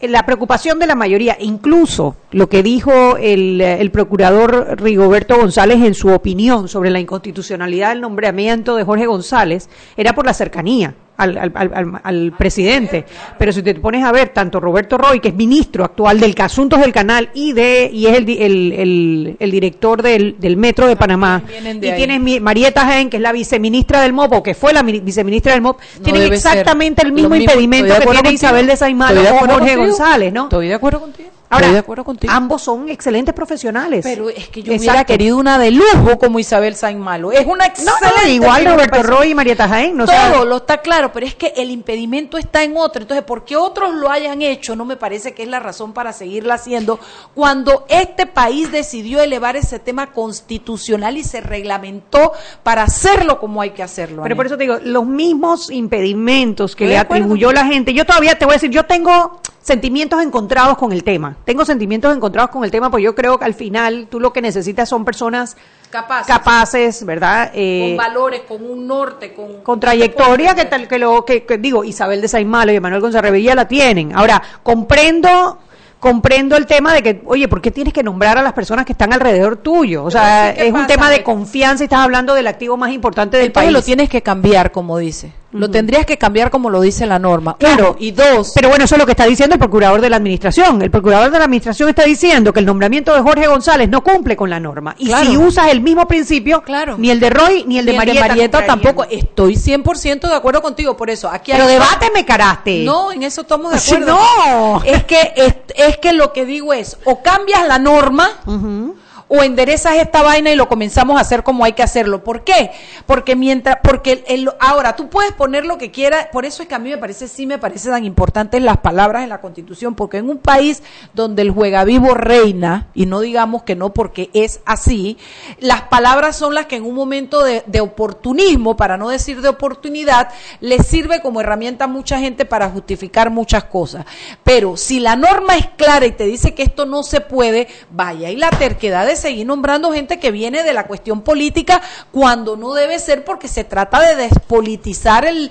la preocupación de la mayoría, incluso lo que dijo el, el procurador Rigoberto González en su opinión sobre la inconstitucionalidad del nombramiento de Jorge González, era por la cercanía. Al, al- al- al- presidente, pero si te pones a ver tanto Roberto Roy, que es ministro actual del Asuntos del Canal y de y es el, el, el- el director del, del Metro de Panamá, de y ahí. tienes Marieta Jaén, que es la viceministra del MOP, o que fue la mi- viceministra del MOP, tienen ser. exactamente el mismo impedimento que tiene contigo. Isabel de de o Jorge contigo. González, ¿no? Estoy de acuerdo contigo. Ahora, Estoy de acuerdo contigo. ambos son excelentes profesionales. Pero es que yo Exacto. hubiera querido una de lujo como Isabel Sain Malo. Es una No, excelente. no, igual figura Roberto. Roy y Marieta Jaén, no Todo lo está claro, pero es que el impedimento está en otro. Entonces, porque otros lo hayan hecho, no me parece que es la razón para seguirla haciendo. Cuando este país decidió elevar ese tema constitucional y se reglamentó para hacerlo como hay que hacerlo. Pero por eso te digo, los mismos impedimentos que Estoy le atribuyó la gente. Yo todavía te voy a decir, yo tengo sentimientos encontrados con el tema. Tengo sentimientos encontrados con el tema, porque yo creo que al final tú lo que necesitas son personas Capaces. capaces, ¿verdad? Eh, con valores, con un norte, con, con trayectoria que tal que lo que, que digo Isabel de Saimalo y Manuel González Revilla la tienen. Ahora, comprendo comprendo el tema de que, oye, ¿por qué tienes que nombrar a las personas que están alrededor tuyo? O sea, sí, ¿qué es un pasa? tema de confianza y estás hablando del activo más importante del Entonces país. lo tienes que cambiar, como dice. Lo tendrías que cambiar como lo dice la norma. Claro. Uno, y dos. Pero bueno, eso es lo que está diciendo el procurador de la administración. El procurador de la administración está diciendo que el nombramiento de Jorge González no cumple con la norma. Y Claro. si usas el mismo principio, Claro. ni el de Roy ni el de Marieta, cumplirán. tampoco. Estoy 100% de acuerdo contigo. Por eso, aquí hay- Pero debáteme, caraste. No, en eso estamos de acuerdo. no. Es que, es, es que lo que digo es, o cambias la norma, o enderezas esta vaina y lo comenzamos a hacer como hay que hacerlo. ¿Por qué? Porque mientras, porque el- ahora tú puedes poner lo que quieras, por eso es que a mí me parece, sí me parece tan importantes las palabras en la Constitución, porque en un país donde el juega vivo reina, y no digamos que no porque es así, las palabras son las que en un momento de, de oportunismo, para no decir de oportunidad, les sirve como herramienta a mucha gente para justificar muchas cosas. Pero si la norma es clara y te dice que esto no se puede, vaya, y la terquedad de seguir nombrando gente que viene de la cuestión política cuando no debe ser porque se trata de despolitizar el...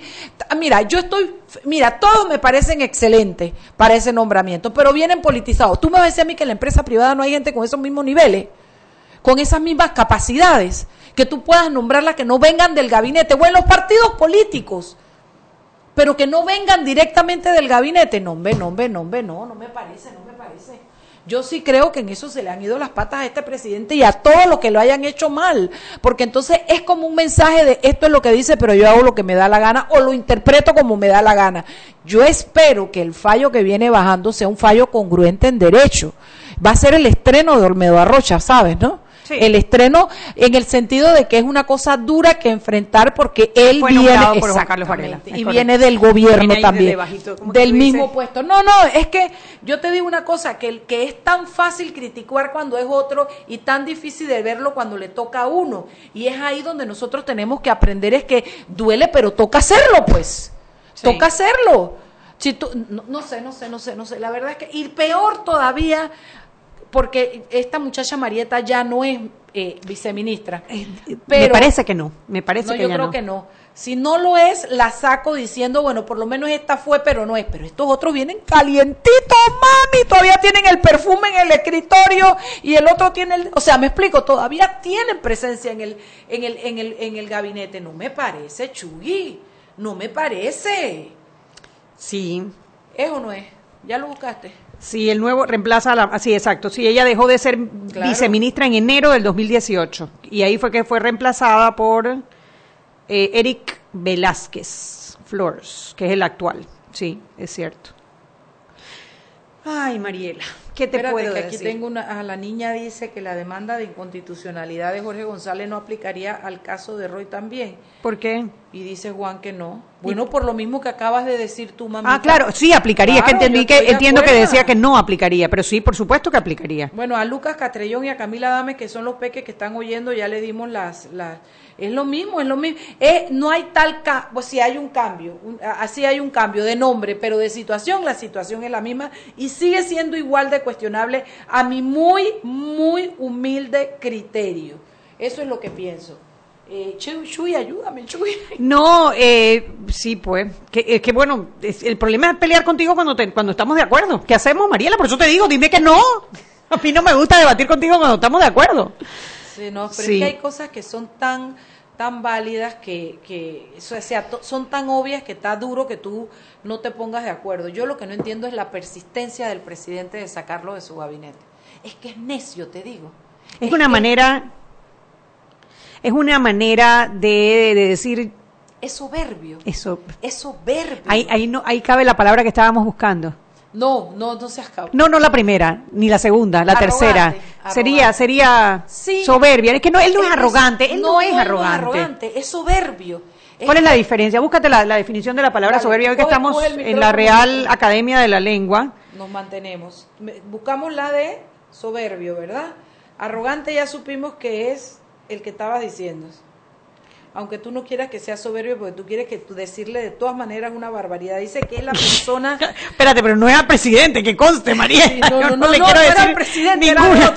Ah, Mira, yo estoy... Mira, todos me parecen excelentes para ese nombramiento, pero vienen politizados. Tú me vas a decir mí que en la empresa privada no hay gente con esos mismos niveles con esas mismas capacidades, que tú puedas nombrarlas que no vengan del gabinete, o en los partidos políticos, pero que no vengan directamente del gabinete. No, hombre, no, hombre, hombre, no, no me parece, no me parece. Yo sí creo que en eso se le han ido las patas a este presidente y a todo lo que lo hayan hecho mal, porque entonces es como un mensaje de esto es lo que dice, pero yo hago lo que me da la gana o lo interpreto como me da la gana. Yo espero que el fallo que viene bajando sea un fallo congruente en derecho. Va a ser el estreno de Olmedo Arrocha, ¿sabes, no? El estreno en el sentido de que es una cosa dura que enfrentar porque él viene por Juan Carlos Varela, y viene del gobierno también, del mismo puesto. No, no, es que yo te digo una cosa, que, que es tan fácil criticar cuando es otro y tan difícil de verlo cuando le toca a uno. Y es ahí donde nosotros tenemos que aprender es que duele, pero toca hacerlo, pues. Toca hacerlo. Si tú, no, sé, no sé, no sé, no sé. La verdad es que, y peor todavía, porque esta muchacha Marieta ya no es eh, viceministra. Eh, me parece que no, me parece no, que yo creo que no. Si no lo es, la saco diciendo, bueno, por lo menos esta fue, pero no es. Pero estos otros vienen calientitos, mami. Todavía tienen el perfume en el escritorio y el otro tiene el. O sea, me explico, todavía tienen presencia en el, en el, en el, en el gabinete. No me parece, Chugui. No me parece. Sí. ¿Es o no es? ¿Ya lo buscaste? Sí, el nuevo reemplaza a la... Sí, exacto. Sí, ella dejó de ser viceministra en enero del 2018. Y ahí fue que fue reemplazada por eh, Eric Velázquez Flores, que es el actual. Sí, es cierto. Ay, Mariela, ¿qué te puedo que decir? Aquí tengo una, a la niña dice que la demanda de inconstitucionalidad de Jorge González no aplicaría al caso de Roy también. ¿Por qué? Y dice Juan que no. Bueno, por lo mismo que acabas de decir tú, mamá. Ah, claro, sí aplicaría. es que entendí que entiendo que decía que no aplicaría, pero sí, por supuesto que aplicaría. Bueno, a Lucas Catrellón y a Camila Dame, que son los peques que están oyendo, ya le dimos las, las es lo mismo, es lo mismo. no hay tal, pues si hay un cambio, así hay un cambio de nombre, pero de situación, la situación es la misma y sigue siendo igual de cuestionable a mi muy, muy humilde criterio. Eso es lo que pienso. Eh, Chuy, ayúdame, Chuy. No, eh, sí, pues. Que, que bueno, el problema es pelear contigo cuando, cuando estamos de acuerdo. ¿Qué hacemos, Mariela? Por eso te digo, dime que no. A mí no me gusta debatir contigo cuando estamos de acuerdo. Sí, no, pero es que hay cosas que son tan tan válidas que, que o sea, son tan obvias que está duro que tú no te pongas de acuerdo. Yo lo que no entiendo es la persistencia del presidente de sacarlo de su gabinete. Es que es necio, te digo. Es, una manera, es una manera de, decir es soberbio. Eso. Es soberbio. Ahí, ahí, no, ahí cabe la palabra que estábamos buscando. No, no, no seas No, no la primera, ni la segunda, la tercera. Sería, sería soberbia. Es que no, él no es arrogante, él no, es arrogante. es soberbio. ¿Cuál es la diferencia? Búscate la, definición de la palabra soberbia. Hoy que estamos en la Real Academia de la Lengua. Nos mantenemos. Buscamos la de soberbio, ¿verdad? Arrogante ya supimos que es el que estabas diciendo aunque tú no quieras que sea soberbio, porque tú quieres que tú decirle de todas maneras una barbaridad. Dice que es la persona... Espérate, pero no es al presidente, que conste, María. no, no, no, le quiero decir era presidente, ninguna.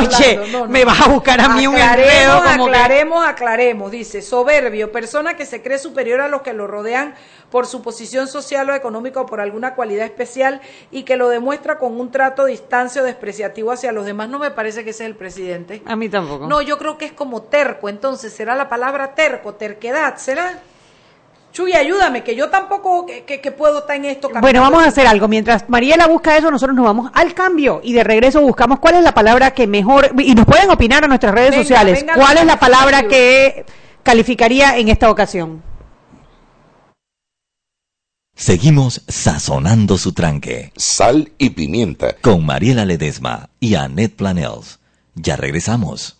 Oye, me vas a buscar a mí un enredo como Aclaremos, aclaremos, dice, soberbio, persona que se cree superior a los que lo rodean por su posición social o económica o por alguna cualidad especial y que lo demuestra con un trato distancio despreciativo hacia los demás. No me parece que sea el presidente. A mí tampoco. No, yo creo que es como terco, entonces será la palabra terco, terquedad, ¿será? Chuy, ayúdame, que yo tampoco que, puedo estar en esto. Bueno, vamos a hacer algo. Mientras Mariela busca eso, nosotros nos vamos al cambio y de regreso buscamos cuál es la palabra que mejor, y nos pueden opinar en nuestras redes sociales, cuál es la palabra que calificaría en esta ocasión. Seguimos sazonando su tranque. Sal y pimienta. Con Mariela Ledesma y Annette Planels. Ya regresamos.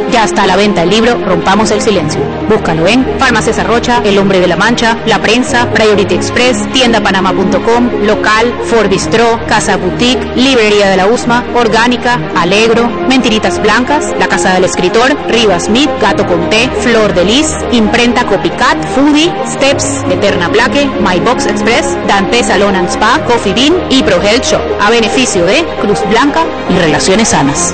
Ya está a la venta el libro Rompamos el Silencio. Búscalo en Farmacia Rocha, El Hombre de la Mancha, La Prensa, Priority Express, tiendapanama.com, Local, Ford Bistro, Casa Boutique, Librería de la USMA, Orgánica, Alegro, Mentiritas Blancas, La Casa del Escritor, Rivas Smith, Gato Conté, Flor de Lis, Imprenta Copycat, Foodie, Steps, Eterna Plaque, My Box Express, Dante Salon and Spa, Coffee Bean y Pro Health Shop, a beneficio de Cruz Blanca y Relaciones Sanas.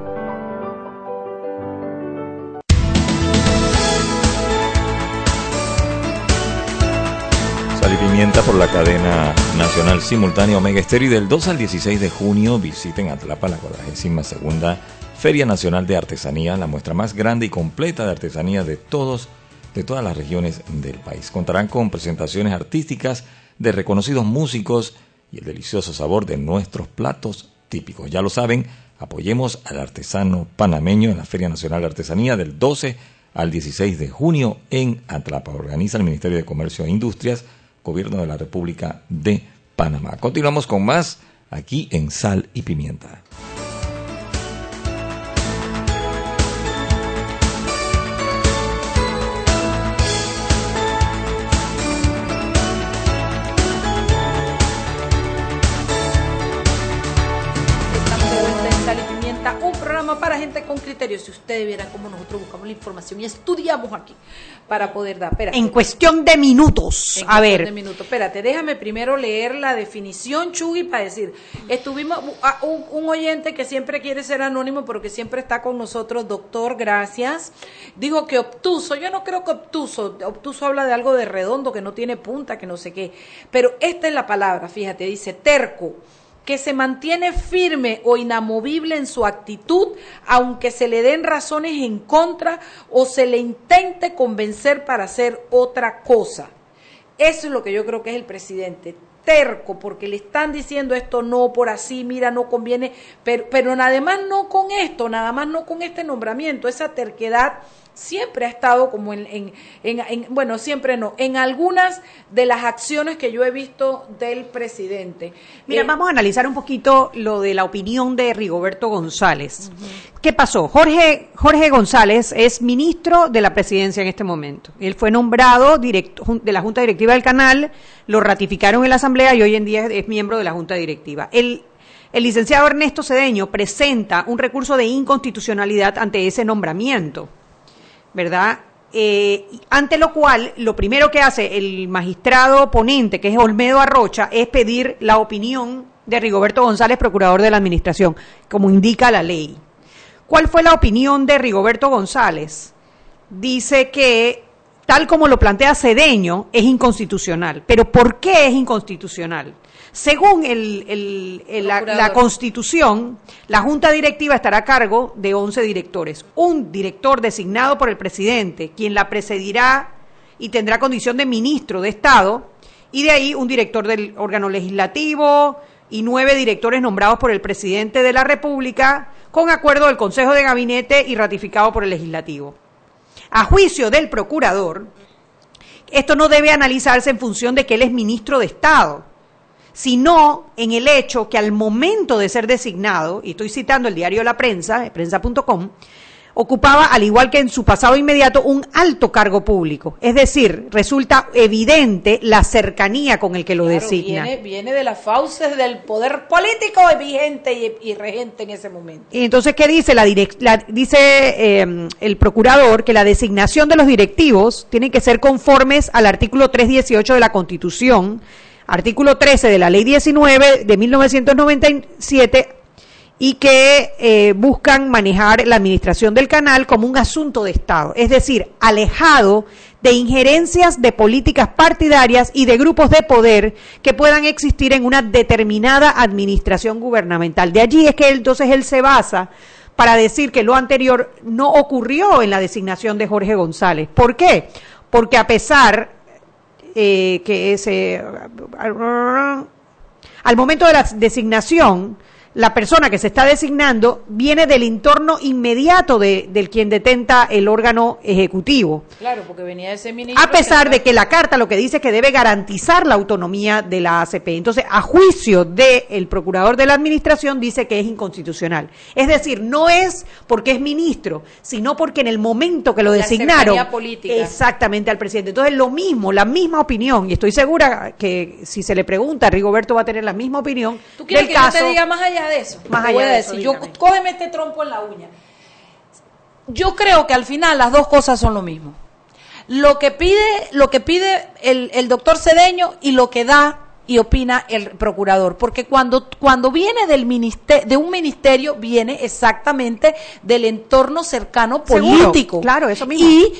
Pimienta por la cadena nacional simultánea Omega Estéreo y del 2 al 16 de junio visiten Atlapa la 42 segunda Feria Nacional de Artesanía, la muestra más grande y completa de artesanía de todos de todas las regiones del país. Contarán con presentaciones artísticas de reconocidos músicos y el delicioso sabor de nuestros platos típicos. Ya lo saben, apoyemos al artesano panameño en la Feria Nacional de Artesanía del 12 al 16 de junio en Atlapa. Organiza el Ministerio de Comercio e Industrias Gobierno de la República de Panamá. Continuamos con más aquí en Sal y Pimienta. Si ustedes vieran cómo nosotros buscamos la información y estudiamos aquí para poder dar. en cuestión de minutos. a ver. De minutos. Espérate, déjame primero leer la definición, Chugui, para decir. Estuvimos a un, un, oyente que siempre quiere ser anónimo, pero que siempre está con nosotros, doctor, gracias. Dijo que obtuso. Yo no creo que obtuso. Obtuso habla de algo de redondo, que no tiene punta, que no sé qué. Pero esta es la palabra, fíjate, dice terco que se mantiene firme o inamovible en su actitud, aunque se le den razones en contra o se le intente convencer para hacer otra cosa. Eso es lo que yo creo que es el presidente terco porque le están diciendo esto no por así, mira, no conviene, pero, pero nada más no con esto, nada más no con este nombramiento, esa terquedad siempre ha estado como en, en, bueno, siempre no, en algunas de las acciones que yo he visto del presidente. Mira, eh, vamos a analizar un poquito lo de la opinión de Rigoberto González. ¿Qué pasó? Jorge, Jorge González es ministro de la presidencia en este momento. Él fue nombrado directo, de la Junta Directiva del canal, lo ratificaron en la Asamblea y hoy en día es miembro de la Junta Directiva. El, el licenciado Ernesto Cedeño presenta un recurso de inconstitucionalidad ante ese nombramiento. ¿Verdad? Eh, ante lo cual, lo primero que hace el magistrado ponente, que es Olmedo Arrocha, es pedir la opinión de Rigoberto González, procurador de la Administración, como indica la ley. ¿Cuál fue la opinión de Rigoberto González? Dice que tal como lo plantea Cedeño, es inconstitucional. Pero ¿por qué es inconstitucional? Según la, Constitución, la Junta Directiva estará a cargo de 11 directores. Un director designado por el presidente, quien la presidirá y tendrá condición de ministro de Estado, y de ahí un director del órgano legislativo y nueve directores nombrados por el presidente de la República con acuerdo del Consejo de Gabinete y ratificado por el legislativo. A juicio del procurador, esto no debe analizarse en función de que él es ministro de Estado, sino en el hecho que al momento de ser designado, y estoy citando el diario La Prensa, prensa.com, ocupaba, al igual que en su pasado inmediato, un alto cargo público. Es decir, resulta evidente la cercanía con el que lo designa. Viene, de las fauces del poder político vigente y, regente en ese momento. Y entonces, ¿qué dice? La, dice eh, el procurador que la designación de los directivos tiene que ser conformes al artículo 318 de la Constitución, artículo 13 de la Ley 19 de 1997 y que eh, buscan manejar la administración del canal como un asunto de Estado, es decir, alejado de injerencias de políticas partidarias y de grupos de poder que puedan existir en una determinada administración gubernamental. De allí es que entonces él se basa para decir que lo anterior no ocurrió en la designación de Jorge González. ¿Por qué? Porque a pesar eh, que ese... Al momento de la designación, la persona que se está designando viene del entorno inmediato de, del quien detenta el órgano ejecutivo. Claro, porque venía de ese ministro. A pesar de que la carta lo que dice es que debe garantizar la autonomía de la ACP. Entonces, a juicio del procurador de la administración, dice que es inconstitucional. Es decir, no es porque es ministro, sino porque en el momento que lo designaron. Exactamente al presidente. Entonces, lo mismo, la misma opinión, y estoy segura que si se le pregunta, Rigoberto va a tener la misma opinión. ¿Tú quieres que caso, te diga más allá? De eso. Más allá de decir, yo cógeme este trompo en la uña. Yo creo que al final las dos cosas son lo mismo. Lo que pide, lo que pide el, el doctor Cedeño y lo que da y opina el procurador, porque cuando, cuando viene del ministerio, de un ministerio, viene exactamente del entorno cercano político. claro, eso mismo. Y,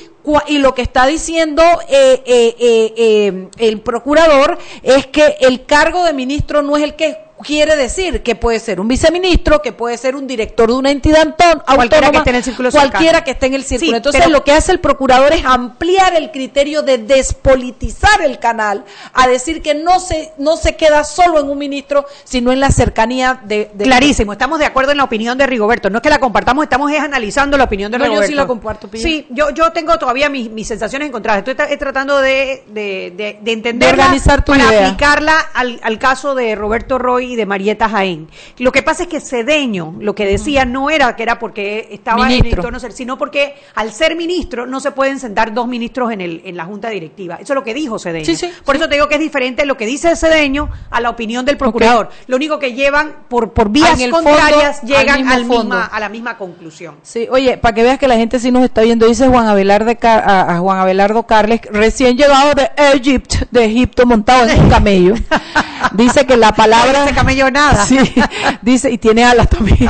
y lo que está diciendo eh, eh, eh, el procurador es que el cargo de ministro no es el que quiere decir que puede ser un viceministro, que puede ser un director de una entidad autónoma, cualquiera que esté en el círculo. Cualquiera que esté en el círculo. Entonces lo que hace el procurador es ampliar el criterio de despolitizar el canal, a decir que no se, no se queda solo en un ministro, sino en la cercanía de... Clarísimo, estamos de acuerdo en la opinión de Rigoberto. No es que la compartamos, estamos analizando la opinión de no, Rigoberto. Yo sí la comparto. Sí, yo, yo tengo todavía mis, mis sensaciones encontradas. Estoy tratando de, de, de, entenderla organizar tu para aplicarla al, al caso de Roberto Roy de Marieta Jaén. Lo que pasa es que Cedeño lo que decía no era que era porque estaba en el entorno, sino porque al ser ministro no se pueden sentar dos ministros en, el, en la junta directiva. Eso es lo que dijo Cedeño. por eso te digo que es diferente lo que dice Cedeño a la opinión del procurador. Lo único que llevan por, por vías contrarias llegan al misma, a la misma conclusión. Sí, oye, para que veas que la gente sí nos está viendo, dice Juan Abelardo, a, Juan Abelardo Carles, recién llegado de Egipto, de Egipto, montado en un camello. dice que la palabra camello nada. Sí, dice, y tiene alas también.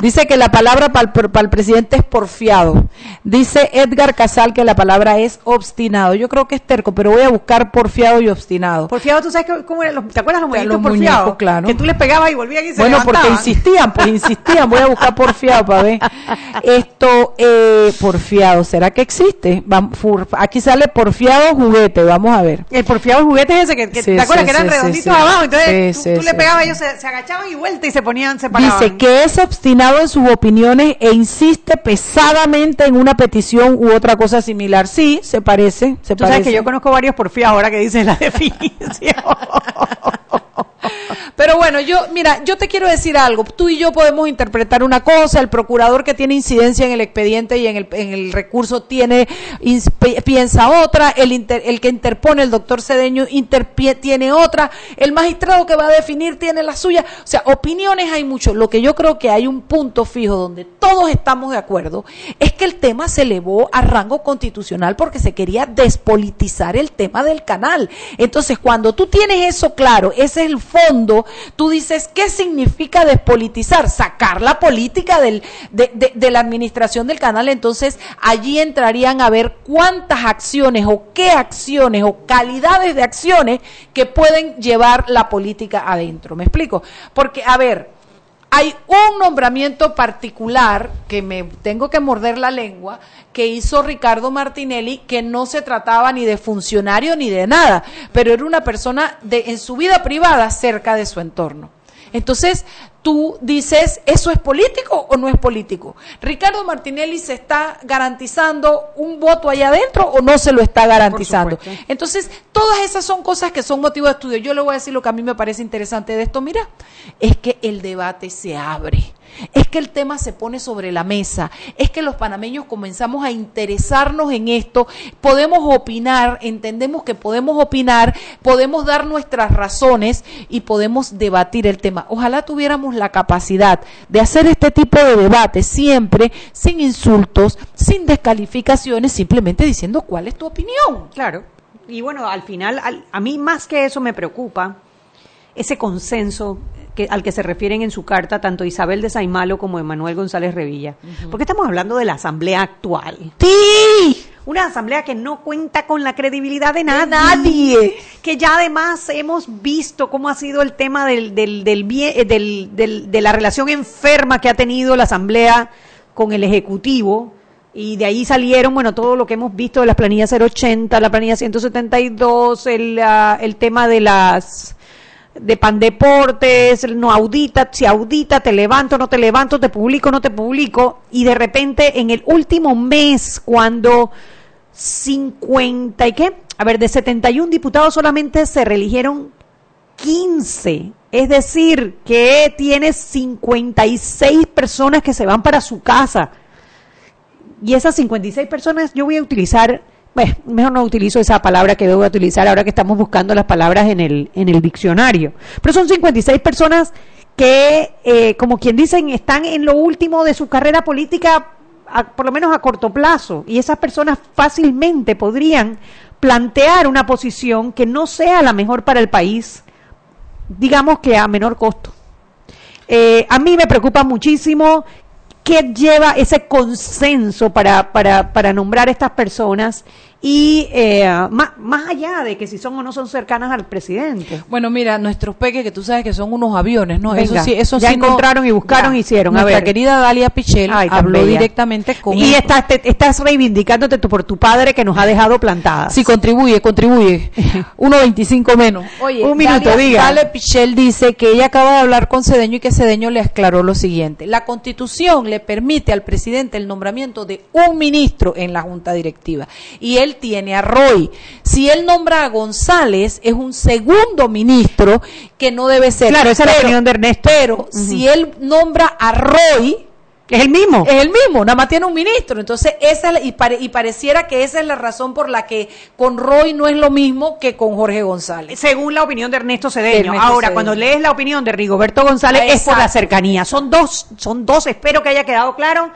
Dice que la palabra para el, presidente es porfiado. Dice Edgar Casal que la palabra es obstinado. Yo creo que es terco, pero voy a buscar porfiado y obstinado. Porfiado, ¿tú sabes cómo eran ¿Te acuerdas los muñecos porfiados? claro. Que tú les pegabas y volvían y se Bueno, porque insistían, pues insistían. Voy a buscar porfiado para ver. Esto, eh, porfiado, ¿será que existe? aquí sale porfiado juguete, vamos a ver. El porfiado juguete es ese que, ¿te acuerdas que eran redonditos abajo? Entonces tú, le pegabas ellos se, agachaban y vuelta y se ponían separados. Dice que es obstinado en sus opiniones e insiste pesadamente en una petición u otra cosa similar. Sí, se parece. Se Tú parece. sabes que yo conozco varios porfiados ahora que dicen la definición. Pero bueno, yo, mira, yo te quiero decir algo. Tú y yo podemos interpretar una cosa, el procurador que tiene incidencia en el expediente y en el, en el recurso tiene, piensa otra, el, el que interpone el doctor Cedeño tiene otra, el magistrado que va a definir tiene la suya. O sea, opiniones hay mucho. Lo que yo creo que hay un punto fijo donde todos estamos de acuerdo es que el tema se elevó a rango constitucional porque se quería despolitizar el tema del canal. Entonces, cuando tú tienes eso claro, ese el fondo, tú dices, ¿qué significa despolitizar? Sacar la política del, de, de, de la administración del canal. Entonces, allí entrarían a ver cuántas acciones o qué acciones o calidades de acciones que pueden llevar la política adentro. ¿Me explico? Porque, a ver, hay un nombramiento particular que me tengo que morder la lengua que hizo Ricardo Martinelli que no se trataba ni de funcionario ni de nada, pero era una persona de en su vida privada cerca de su entorno. Entonces, tú dices, ¿eso es político o no es político? ¿Ricardo Martinelli se está garantizando un voto allá adentro o no se lo está garantizando? Entonces, todas esas son cosas que son motivo de estudio. Yo le voy a decir lo que a mí me parece interesante de esto. Mira, es que el debate se abre es que el tema se pone sobre la mesa, es que los panameños comenzamos a interesarnos en esto, podemos opinar, entendemos que podemos opinar, podemos dar nuestras razones y podemos debatir el tema. Ojalá tuviéramos la capacidad de hacer este tipo de debate siempre sin insultos, sin descalificaciones, simplemente diciendo cuál es tu opinión. Claro. Y bueno, al final, a mí más que eso me preocupa ese consenso que, al que se refieren en su carta tanto Isabel de Saimalo como Emanuel González Revilla. Porque estamos hablando de la asamblea actual. ¡Sí! Una asamblea que no cuenta con la credibilidad de nadie. Que ya además hemos visto cómo ha sido el tema del, del, del, eh, del, del, de la relación enferma que ha tenido la asamblea con el Ejecutivo. Y de ahí salieron, bueno, todo lo que hemos visto de las planillas 080, la planilla 172, el, uh, el tema de las de Pandeportes, no audita, si audita, te levanto, no te levanto, te publico, no te publico, y de repente en el último mes, cuando 50 y qué, a ver, de 71 diputados solamente se reeligieron 15, es decir, que tiene 56 personas que se van para su casa. Y esas 56 personas yo voy a utilizar bueno, mejor no utilizo esa palabra que debo utilizar ahora que estamos buscando las palabras en el, en el diccionario. Pero son 56 personas que, eh, como quien dicen, están en lo último de su carrera política, por lo menos a corto plazo. Y esas personas fácilmente podrían plantear una posición que no sea la mejor para el país, digamos que a menor costo. Eh, a mí me preocupa muchísimo qué lleva ese consenso para, para, para nombrar estas personas y eh, más, más, allá de que si son o no son cercanas al presidente. Bueno, mira, nuestros peques, que tú sabes que son unos aviones, ¿no? eso sí, eso ya encontraron y buscaron y hicieron. Nuestra querida Dalia Pichel habló directamente con... Y estás, estás reivindicándote por tu padre que nos ha dejado plantadas. Sí, contribuye, contribuye. 1.25 menos. Oye, un minuto, Dalia, diga. Dalia Pichel dice que ella acaba de hablar con Cedeño y que Cedeño le aclaró lo siguiente. La Constitución le permite al presidente el nombramiento de un ministro en la Junta Directiva. Y él tiene a Roy. Si él nombra a González, es un segundo ministro que no debe ser. Claro, esa es la opinión de Ernesto. Pero uh -huh. si él nombra a Roy, es el mismo. Es el mismo, nada más tiene un ministro. Entonces, esa y, pare, y, pareciera que esa es la razón por la que con Roy no es lo mismo que con Jorge González. Según la opinión de Ernesto Cedeño. Ernesto Ahora, Cedeño. cuando lees la opinión de Rigoberto González, Exacto. es por la cercanía. Son dos, son dos, espero que haya quedado claro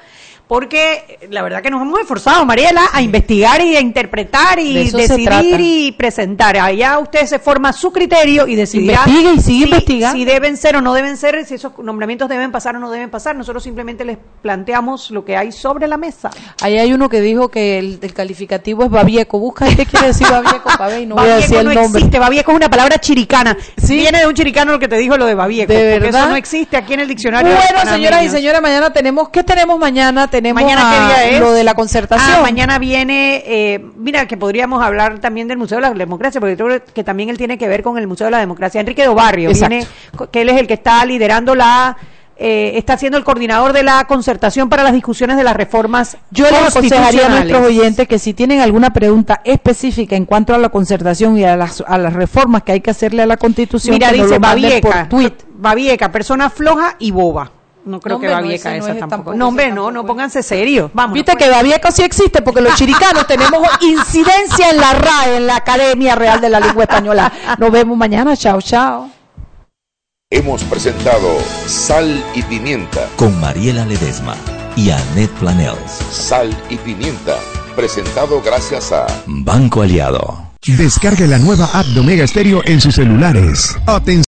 porque la verdad que nos hemos esforzado, Mariela, a investigar y a interpretar y decidir y presentar. Allá usted se forma su criterio y decidirá y sigue si, investigando. si deben ser o no deben ser, si esos nombramientos deben pasar o no deben pasar. Nosotros simplemente les planteamos lo que hay sobre la mesa. Ahí hay uno que dijo que el, el calificativo es babieco. Busca qué quiere decir babieco, Babé, y no babieco voy a decir no el nombre. existe, babieco es una palabra chiricana. ¿Sí? Viene de un chiricano lo que te dijo lo de babieco. ¿De porque verdad? eso no existe aquí en el diccionario. Bueno, señoras y señores, mañana tenemos, ¿qué tenemos mañana? Tenemos Mañana, a- ¿qué día es? lo de la concertación. Ah, mañana viene, eh, mira, que podríamos hablar también del Museo de la Democracia, porque creo que también él tiene que ver con el Museo de la Democracia. Enrique Dobarrio viene, que él es el que está liderando la, eh, está siendo el coordinador de la concertación para las discusiones de las reformas Yo les aconsejaría a nuestros oyentes que si tienen alguna pregunta específica en cuanto a la concertación y a las, a las reformas que hay que hacerle a la Constitución, Mira, que dice lo Babieca, por tweet. Babieca, persona floja y boba. No creo No, que no, Babieca no esa es tampoco. tampoco, No, hombre, no, no, pónganse serios. Vamos. Viste que Babieco sí existe porque los chiricanos tenemos incidencia en la RAE, en la Academia Real de la Lengua Española. Nos vemos mañana. Chao, chao. Hemos presentado Sal y Pimienta. Con Mariela Ledesma y Annette Planels. Sal y Pimienta. Presentado gracias a Banco Aliado. Descargue la nueva app de Omega Stereo en sus celulares. Atención.